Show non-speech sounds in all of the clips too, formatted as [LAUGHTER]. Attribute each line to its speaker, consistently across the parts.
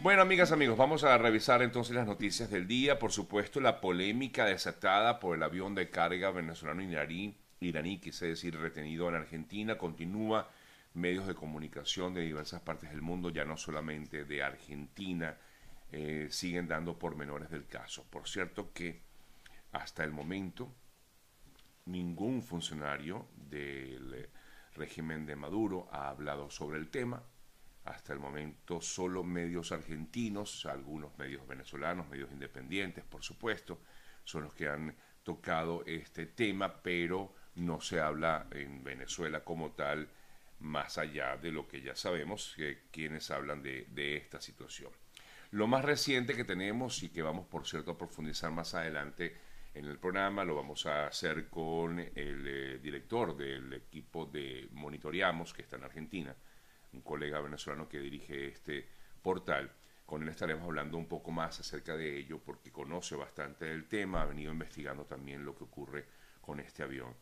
Speaker 1: Bueno, amigas, amigos, vamos a revisar entonces las noticias del día. Por supuesto, la polémica desatada por el avión de carga venezolano iraní, iraní quise decir, retenido en Argentina, continúa. Medios de comunicación de diversas partes del mundo, ya no solamente de Argentina, eh, siguen dando pormenores del caso. Por cierto que hasta el momento ningún funcionario del régimen de Maduro ha hablado sobre el tema. Hasta el momento solo medios argentinos, algunos medios venezolanos, medios independientes, por supuesto, son los que han tocado este tema, pero no se habla en Venezuela como tal, más allá de lo que ya sabemos, que quienes hablan de, esta situación. Lo más reciente que tenemos y que vamos, por cierto, a profundizar más adelante en el programa, lo vamos a hacer con el eh, director del equipo de Monitoreamos, que está en Argentina, un colega venezolano que dirige este portal. Con él estaremos hablando un poco más acerca de ello porque conoce bastante del tema, ha venido investigando también lo que ocurre con este avión.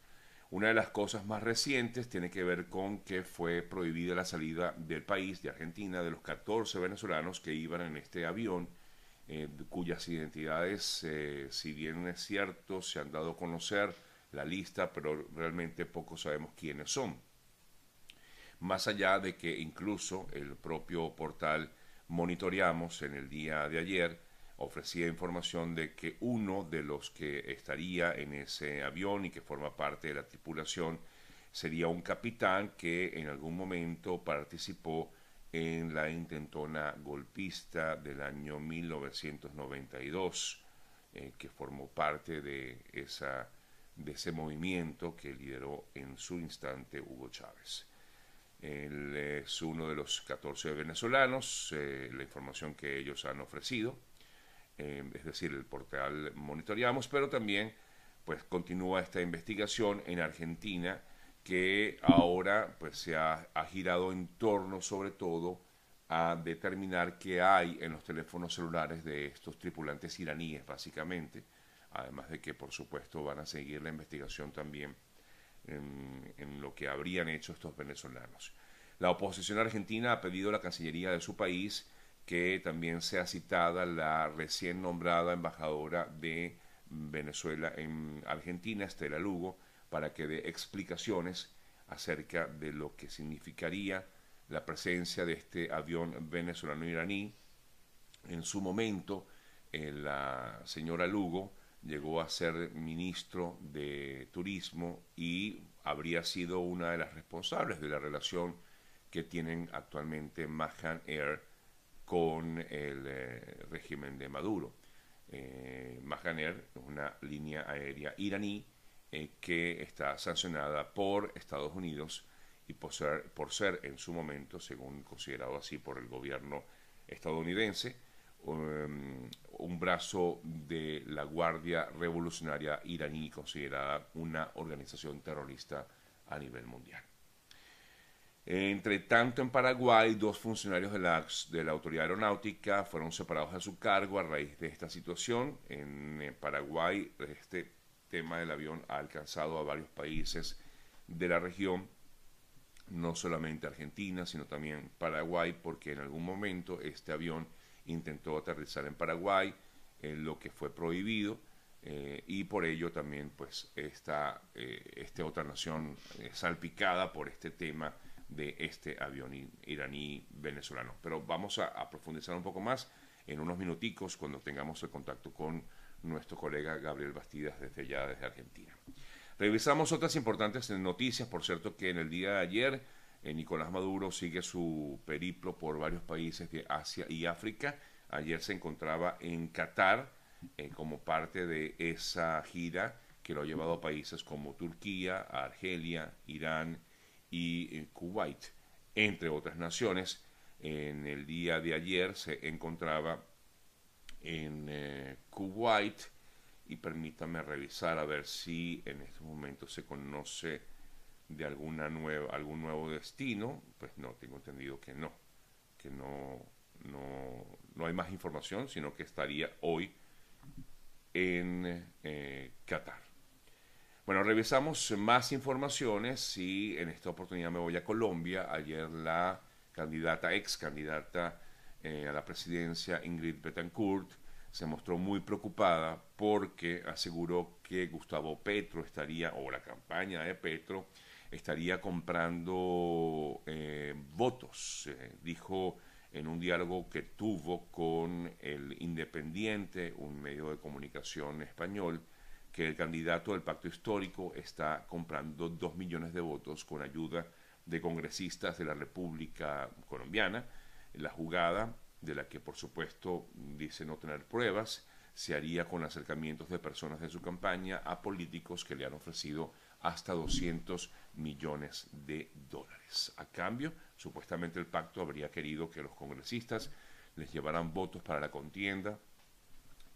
Speaker 1: Una de las cosas más recientes tiene que ver con que fue prohibida la salida del país, de Argentina, de los 14 venezolanos que iban en este avión, eh, cuyas identidades, eh, si bien es cierto, se han dado a conocer la lista, pero realmente poco sabemos quiénes son más allá de que incluso el propio portal Monitoreamos en el día de ayer ofrecía información de que uno de los que estaría en ese avión y que forma parte de la tripulación sería un capitán que en algún momento participó en la intentona golpista del año 1992, eh, que formó parte de, esa, de ese movimiento que lideró en su instante Hugo Chávez. Él es uno de los 14 venezolanos, eh, la información que ellos han ofrecido, eh, es decir, el portal monitoreamos, pero también pues continúa esta investigación en Argentina que ahora pues se ha, ha girado en torno sobre todo a determinar qué hay en los teléfonos celulares de estos tripulantes iraníes básicamente, además de que por supuesto van a seguir la investigación también en, lo que habrían hecho estos venezolanos. La oposición argentina ha pedido a la Cancillería de su país que también sea citada la recién nombrada embajadora de Venezuela en Argentina, Estela Lugo, para que dé explicaciones acerca de lo que significaría la presencia de este avión venezolano-iraní. En su momento, eh, la señora Lugo llegó a ser ministro de Turismo y habría sido una de las responsables de la relación que tienen actualmente Mahan Air con el eh, régimen de Maduro. Eh, Mahan Air es una línea aérea iraní eh, que está sancionada por Estados Unidos y por ser, en su momento, según considerado así por el gobierno estadounidense, um, un brazo de la Guardia Revolucionaria iraní considerada una organización terrorista a nivel mundial. Entre tanto, en Paraguay, dos funcionarios de la, de la Autoridad Aeronáutica fueron separados de su cargo a raíz de esta situación. En eh, Paraguay, este tema del avión ha alcanzado a varios países de la región, no solamente Argentina, sino también Paraguay, porque en algún momento este avión intentó aterrizar en Paraguay, eh, lo que fue prohibido, eh, y por ello también pues esta, esta otra nación salpicada por este tema de este avión iraní venezolano. Pero vamos a, profundizar un poco más en unos minuticos cuando tengamos el contacto con nuestro colega Gabriel Bastidas desde allá, desde Argentina. Revisamos otras importantes noticias, por cierto que en el día de ayer eh, Nicolás Maduro sigue su periplo por varios países de Asia y África. Ayer se encontraba en Qatar eh, como parte de esa gira que lo ha llevado a países como Turquía, Argelia, Irán, y eh, Kuwait, entre otras naciones. En el día de ayer se encontraba en eh, Kuwait y permítame revisar a ver si en este momento se conoce de alguna algún nuevo destino. Pues no, tengo entendido que no, que no, no, no hay más información, sino que estaría hoy en eh, Qatar. Bueno, revisamos más informaciones y en esta oportunidad me voy a Colombia. Ayer la candidata, ex candidata eh, a la presidencia, Ingrid Betancourt, se mostró muy preocupada porque aseguró que Gustavo Petro estaría, o la campaña de Petro, estaría comprando eh, votos. dijo en un diálogo que tuvo con el Independiente, un medio de comunicación español, que el candidato del pacto histórico está comprando dos millones de votos con ayuda de congresistas de la República Colombiana. La jugada, de la que por supuesto dice no tener pruebas, se haría con acercamientos de personas de su campaña a políticos que le han ofrecido hasta 200 millones de dólares. A cambio, supuestamente el pacto habría querido que los congresistas les llevaran votos para la contienda,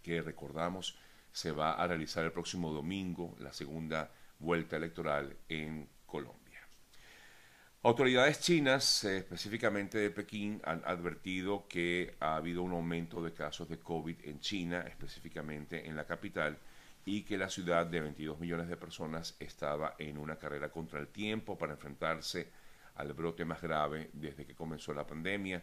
Speaker 1: que recordamos se va a realizar el próximo domingo, la segunda vuelta electoral en Colombia. Autoridades chinas, eh, específicamente de Pekín, han advertido que ha habido un aumento de casos de COVID en China, específicamente en la capital, y que la ciudad de 22 millones de personas estaba en una carrera contra el tiempo para enfrentarse al brote más grave desde que comenzó la pandemia,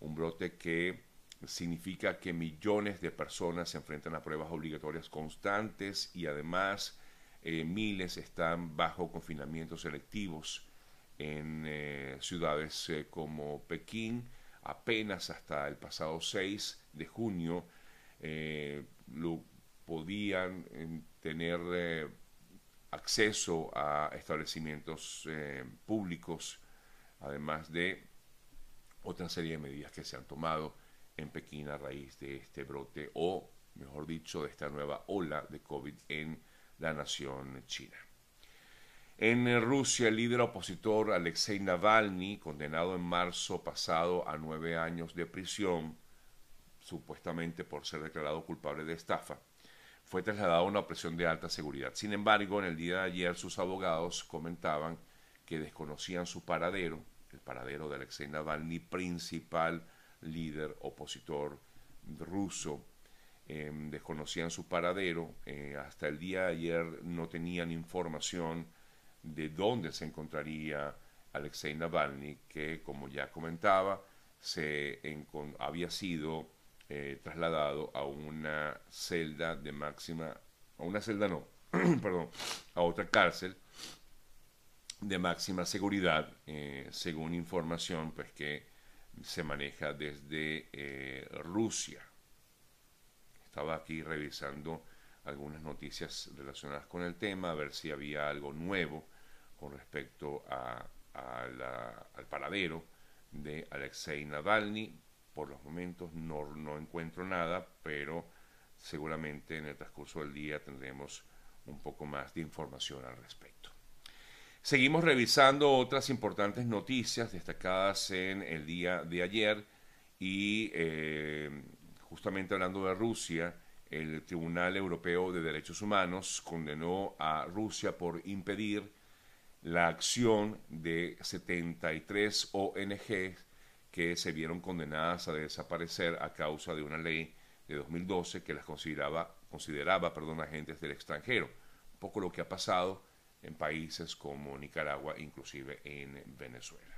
Speaker 1: un brote que significa que millones de personas se enfrentan a pruebas obligatorias constantes y además eh, miles están bajo confinamientos selectivos en eh, ciudades eh, como Pekín. Apenas hasta el pasado 6 de junio lo podían tener acceso a establecimientos públicos, además de otra serie de medidas que se han tomado en Pekín a raíz de este brote o, mejor dicho, de esta nueva ola de COVID en la nación china. En Rusia, el líder opositor Alexei Navalny, condenado en marzo pasado a nueve años de prisión, supuestamente por ser declarado culpable de estafa, fue trasladado a una opresión de alta seguridad. Sin embargo, en el día de ayer sus abogados comentaban que desconocían su paradero, el paradero de Alexei Navalny, principal líder opositor ruso. Em, desconocían su paradero. Eh, hasta el día de ayer no tenían información de dónde se encontraría Alexei Navalny, que como ya comentaba, se había sido eh, trasladado a una celda de máxima, a una celda no, [CLEARS THROAT] perdón, a otra cárcel de máxima seguridad, eh, según información pues que se maneja desde eh, Rusia. Estaba aquí revisando algunas noticias relacionadas con el tema, a ver si había algo nuevo con respecto a, al paradero de Alexei Navalny. Por los momentos no, no encuentro nada, pero seguramente en el transcurso del día tendremos un poco más de información al respecto. Seguimos revisando otras importantes noticias destacadas en el día de ayer y eh, justamente hablando de Rusia, el Tribunal Europeo de Derechos Humanos condenó a Rusia por impedir la acción de 73 ONG que se vieron condenadas a desaparecer a causa de una ley de 2012 que las consideraba, consideraba perdón, agentes del extranjero. Un poco lo que ha pasado en países como Nicaragua, inclusive en Venezuela.